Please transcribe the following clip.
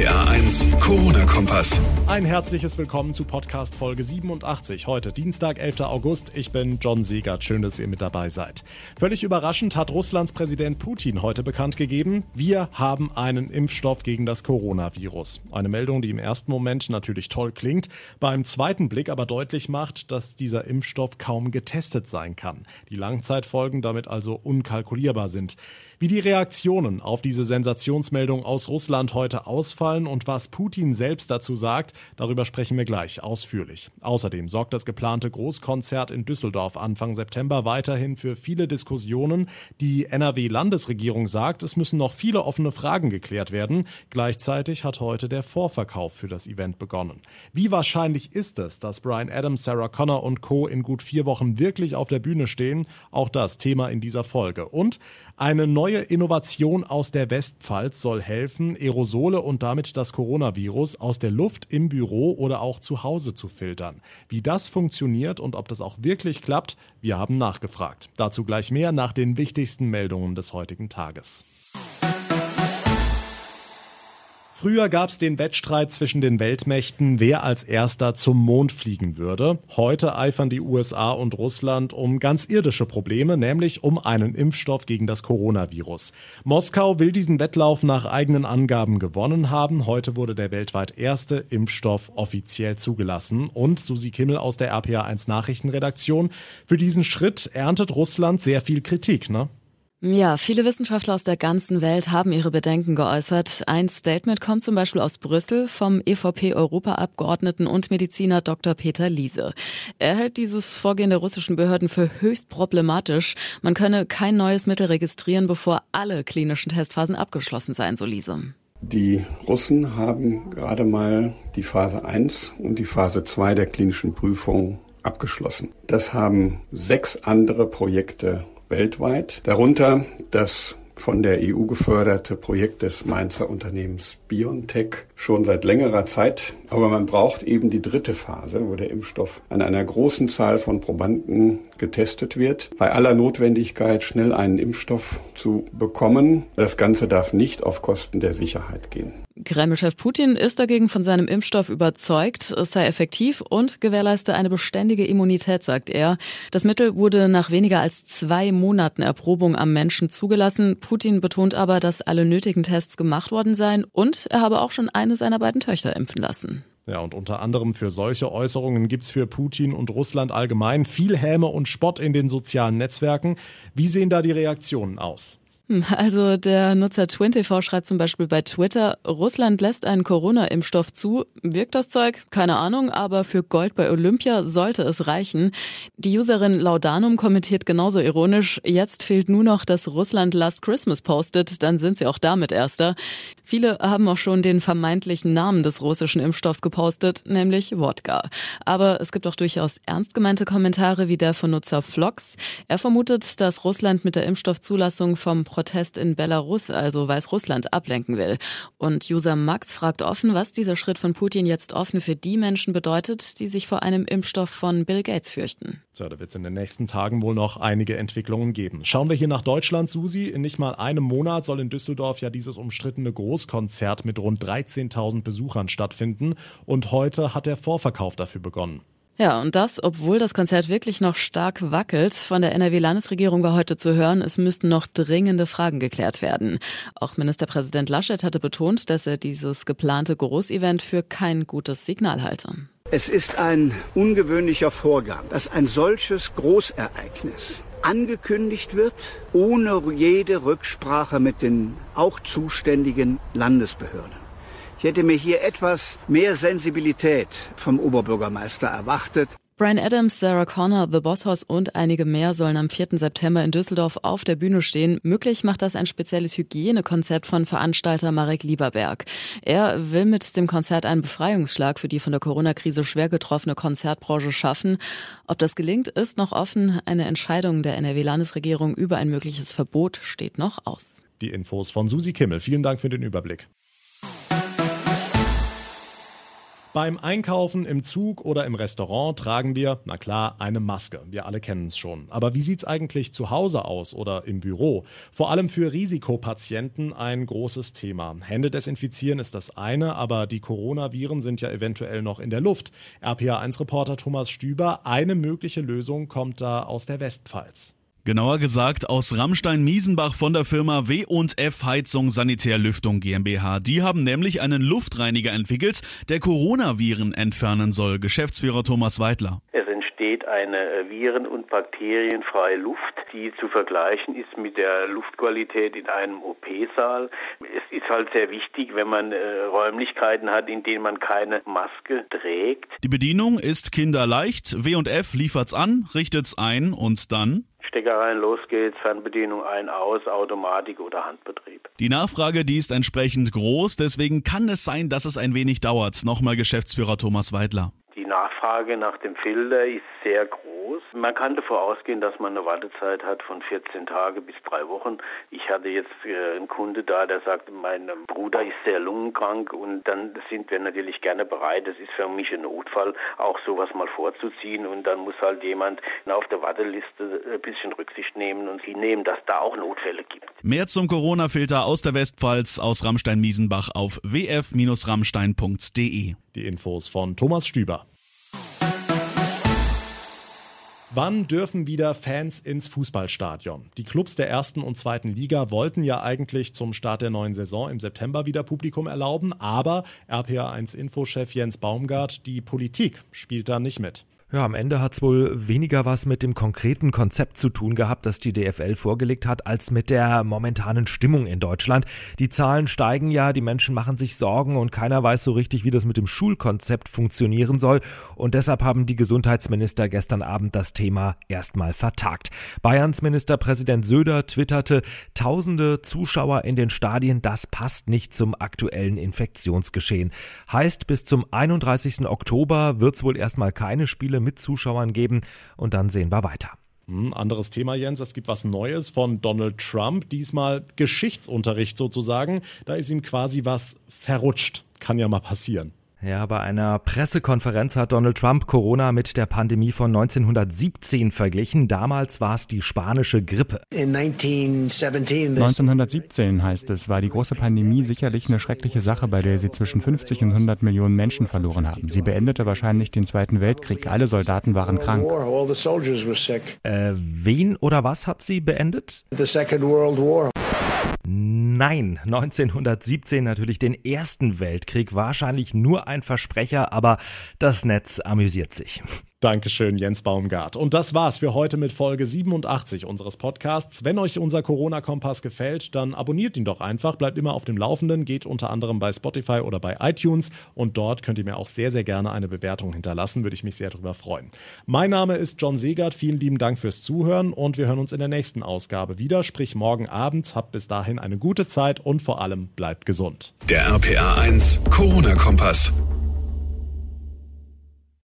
RPA 1, Corona-Kompass. Ein herzliches Willkommen zu Podcast Folge 87. Heute Dienstag, 11. August. Ich bin John Siegert. Schön, dass ihr mit dabei seid. Völlig überraschend hat Russlands Präsident Putin heute bekannt gegeben, wir haben einen Impfstoff gegen das Coronavirus. Eine Meldung, die im ersten Moment natürlich toll klingt, beim zweiten Blick aber deutlich macht, dass dieser Impfstoff kaum getestet sein kann. Die Langzeitfolgen damit also unkalkulierbar sind. Wie die Reaktionen auf diese Sensationsmeldung aus Russland heute ausfallen und was Putin selbst dazu sagt, darüber sprechen wir gleich ausführlich. Außerdem sorgt das geplante Großkonzert in Düsseldorf Anfang September weiterhin für viele Diskussionen. Die NRW-Landesregierung sagt, es müssen noch viele offene Fragen geklärt werden. Gleichzeitig hat heute der Vorverkauf für das Event begonnen. Wie wahrscheinlich ist es, dass Brian Adams, Sarah Connor und Co. in gut vier Wochen wirklich auf der Bühne stehen? Auch das Thema in dieser Folge. Und eine neue Innovation aus der Westpfalz soll helfen, Aerosole und damit das Coronavirus aus der Luft im Büro oder auch zu Hause zu filtern. Wie das funktioniert und ob das auch wirklich klappt, wir haben nachgefragt. Dazu gleich mehr nach den wichtigsten Meldungen des heutigen Tages. Früher gab es den Wettstreit zwischen den Weltmächten, wer als erster zum Mond fliegen würde. Heute eifern die USA und Russland um ganz irdische Probleme, nämlich um einen Impfstoff gegen das Coronavirus. Moskau will diesen Wettlauf nach eigenen Angaben gewonnen haben. Heute wurde der weltweit erste Impfstoff offiziell zugelassen. Und Susi Kimmel aus der RPA1 Nachrichtenredaktion. Für diesen Schritt erntet Russland sehr viel Kritik, ne? Ja, viele Wissenschaftler aus der ganzen Welt haben ihre Bedenken geäußert. Ein Statement kommt zum Beispiel aus Brüssel vom EVP-Europaabgeordneten und Mediziner Dr. Peter Liese. Er hält dieses Vorgehen der russischen Behörden für höchst problematisch. Man könne kein neues Mittel registrieren, bevor alle klinischen Testphasen abgeschlossen seien, so Liese. Die Russen haben gerade mal die Phase 1 und die Phase 2 der klinischen Prüfung abgeschlossen. Das haben sechs andere Projekte weltweit. Darunter das von der EU geförderte Projekt des Mainzer Unternehmens BioNTech schon seit längerer Zeit. Aber man braucht eben die dritte Phase, wo der Impfstoff an einer großen Zahl von Probanden getestet wird. Bei aller Notwendigkeit, schnell einen Impfstoff zu bekommen. Das Ganze darf nicht auf Kosten der Sicherheit gehen. Kreml-Chef Putin ist dagegen von seinem Impfstoff überzeugt. Es sei effektiv und gewährleiste eine beständige Immunität, sagt er. Das Mittel wurde nach weniger als zwei Monaten Erprobung am Menschen zugelassen. Putin betont aber, dass alle nötigen Tests gemacht worden seien und er habe auch schon eine seiner beiden Töchter impfen lassen. Ja, und unter anderem für solche Äußerungen gibt's für Putin und Russland allgemein viel Häme und Spott in den sozialen Netzwerken. Wie sehen da die Reaktionen aus? Hm, also der Nutzer TwinTV schreibt zum Beispiel bei Twitter, Russland lässt einen Corona-Impfstoff zu. Wirkt das Zeug? Keine Ahnung, aber für Gold bei Olympia sollte es reichen. Die Userin Laudanum kommentiert genauso ironisch, jetzt fehlt nur noch, dass Russland Last Christmas postet, dann sind sie auch damit Erster. Viele haben auch schon den vermeintlichen Namen des russischen Impfstoffs gepostet, nämlich Wodka. Aber es gibt auch durchaus ernst gemeinte Kommentare wie der von Nutzer Vlogs. Er vermutet, dass Russland mit der Impfstoffzulassung vom Protest in Belarus, also Weißrussland, ablenken will. Und User Max fragt offen, was dieser Schritt von Putin jetzt offen für die Menschen bedeutet, die sich vor einem Impfstoff von Bill Gates fürchten. So, da wird es in den nächsten Tagen wohl noch einige Entwicklungen geben. Schauen wir hier nach Deutschland, Susi. In nicht mal einem Monat soll in Düsseldorf ja dieses umstrittene Großkonzert mit rund 13.000 Besuchern stattfinden. Und heute hat der Vorverkauf dafür begonnen. Ja, und das, obwohl das Konzert wirklich noch stark wackelt. Von der NRW-Landesregierung war heute zu hören, es müssten noch dringende Fragen geklärt werden. Auch Ministerpräsident Laschet hatte betont, dass er dieses geplante Großevent für kein gutes Signal halte. Es ist ein ungewöhnlicher Vorgang, dass ein solches Großereignis angekündigt wird, ohne jede Rücksprache mit den auch zuständigen Landesbehörden. Ich hätte mir hier etwas mehr Sensibilität vom Oberbürgermeister erwartet. Brian Adams, Sarah Connor, The Boss House und einige mehr sollen am 4. September in Düsseldorf auf der Bühne stehen. Möglich macht das ein spezielles Hygienekonzept von Veranstalter Marek Lieberberg. Er will mit dem Konzert einen Befreiungsschlag für die von der Corona-Krise schwer getroffene Konzertbranche schaffen. Ob das gelingt, ist noch offen. Eine Entscheidung der NRW-Landesregierung über ein mögliches Verbot steht noch aus. Die Infos von Susi Kimmel. Vielen Dank für den Überblick. Beim Einkaufen im Zug oder im Restaurant tragen wir, na klar, eine Maske. Wir alle kennen es schon. Aber wie sieht's eigentlich zu Hause aus oder im Büro? Vor allem für Risikopatienten ein großes Thema. Hände desinfizieren ist das eine, aber die Coronaviren sind ja eventuell noch in der Luft. RPA1-Reporter Thomas Stüber, eine mögliche Lösung kommt da aus der Westpfalz. Genauer gesagt aus Rammstein-Miesenbach von der Firma W&F Heizung Sanitär Lüftung GmbH. Die haben nämlich einen Luftreiniger entwickelt, der Coronaviren entfernen soll. Geschäftsführer Thomas Weidler. Es entsteht eine viren- und bakterienfreie Luft, die zu vergleichen ist mit der Luftqualität in einem OP-Saal. Es ist halt sehr wichtig, wenn man äh, Räumlichkeiten hat, in denen man keine Maske trägt. Die Bedienung ist kinderleicht. W&F liefert's an, richtet's ein und dann Stecker rein, los geht's, Fernbedienung ein, aus, Automatik oder Handbetrieb. Die Nachfrage, die ist entsprechend groß, deswegen kann es sein, dass es ein wenig dauert. Nochmal Geschäftsführer Thomas Weidler. Die Nachfrage nach dem Filter ist sehr groß. Man kann davon ausgehen, dass man eine Wartezeit hat von 14 Tage bis drei Wochen. Ich hatte jetzt äh, einen Kunde da, der sagte, mein Bruder ist sehr lungenkrank und dann sind wir natürlich gerne bereit. Das ist für mich ein Notfall, auch sowas mal vorzuziehen und dann muss halt jemand auf der Warteliste ein bisschen Rücksicht nehmen und hinnehmen, dass da auch Notfälle gibt. Mehr zum Corona-Filter aus der Westpfalz aus Rammstein-Miesenbach auf wf-rammstein.de. Die Infos von Thomas Stüber. Wann dürfen wieder Fans ins Fußballstadion? Die Clubs der ersten und zweiten Liga wollten ja eigentlich zum Start der neuen Saison im September wieder Publikum erlauben, aber RPA1 Infochef Jens Baumgart, die Politik spielt da nicht mit. Ja, am Ende hat's wohl weniger was mit dem konkreten Konzept zu tun gehabt, das die DFL vorgelegt hat, als mit der momentanen Stimmung in Deutschland. Die Zahlen steigen ja, die Menschen machen sich Sorgen und keiner weiß so richtig, wie das mit dem Schulkonzept funktionieren soll. Und deshalb haben die Gesundheitsminister gestern Abend das Thema erstmal vertagt. Bayerns Ministerpräsident Söder twitterte, tausende Zuschauer in den Stadien, das passt nicht zum aktuellen Infektionsgeschehen. Heißt, bis zum 31. Oktober wird's wohl erstmal keine Spiele mit Zuschauern geben und dann sehen wir weiter. Hm, anderes Thema, Jens. Es gibt was Neues von Donald Trump. Diesmal Geschichtsunterricht sozusagen. Da ist ihm quasi was verrutscht. Kann ja mal passieren. Ja, bei einer Pressekonferenz hat Donald Trump Corona mit der Pandemie von 1917 verglichen. Damals war es die spanische Grippe. 1917 heißt es, war die große Pandemie sicherlich eine schreckliche Sache, bei der sie zwischen 50 und 100 Millionen Menschen verloren haben. Sie beendete wahrscheinlich den Zweiten Weltkrieg. Alle Soldaten waren krank. Äh, wen oder was hat sie beendet? Nein, 1917 natürlich den Ersten Weltkrieg, wahrscheinlich nur ein Versprecher, aber das Netz amüsiert sich. Dankeschön, Jens Baumgart. Und das war's für heute mit Folge 87 unseres Podcasts. Wenn euch unser Corona-Kompass gefällt, dann abonniert ihn doch einfach, bleibt immer auf dem Laufenden, geht unter anderem bei Spotify oder bei iTunes und dort könnt ihr mir auch sehr, sehr gerne eine Bewertung hinterlassen, würde ich mich sehr darüber freuen. Mein Name ist John Segert, vielen lieben Dank fürs Zuhören und wir hören uns in der nächsten Ausgabe wieder, sprich morgen Abend. Habt bis dahin eine gute Zeit und vor allem bleibt gesund. Der RPA 1 Corona-Kompass.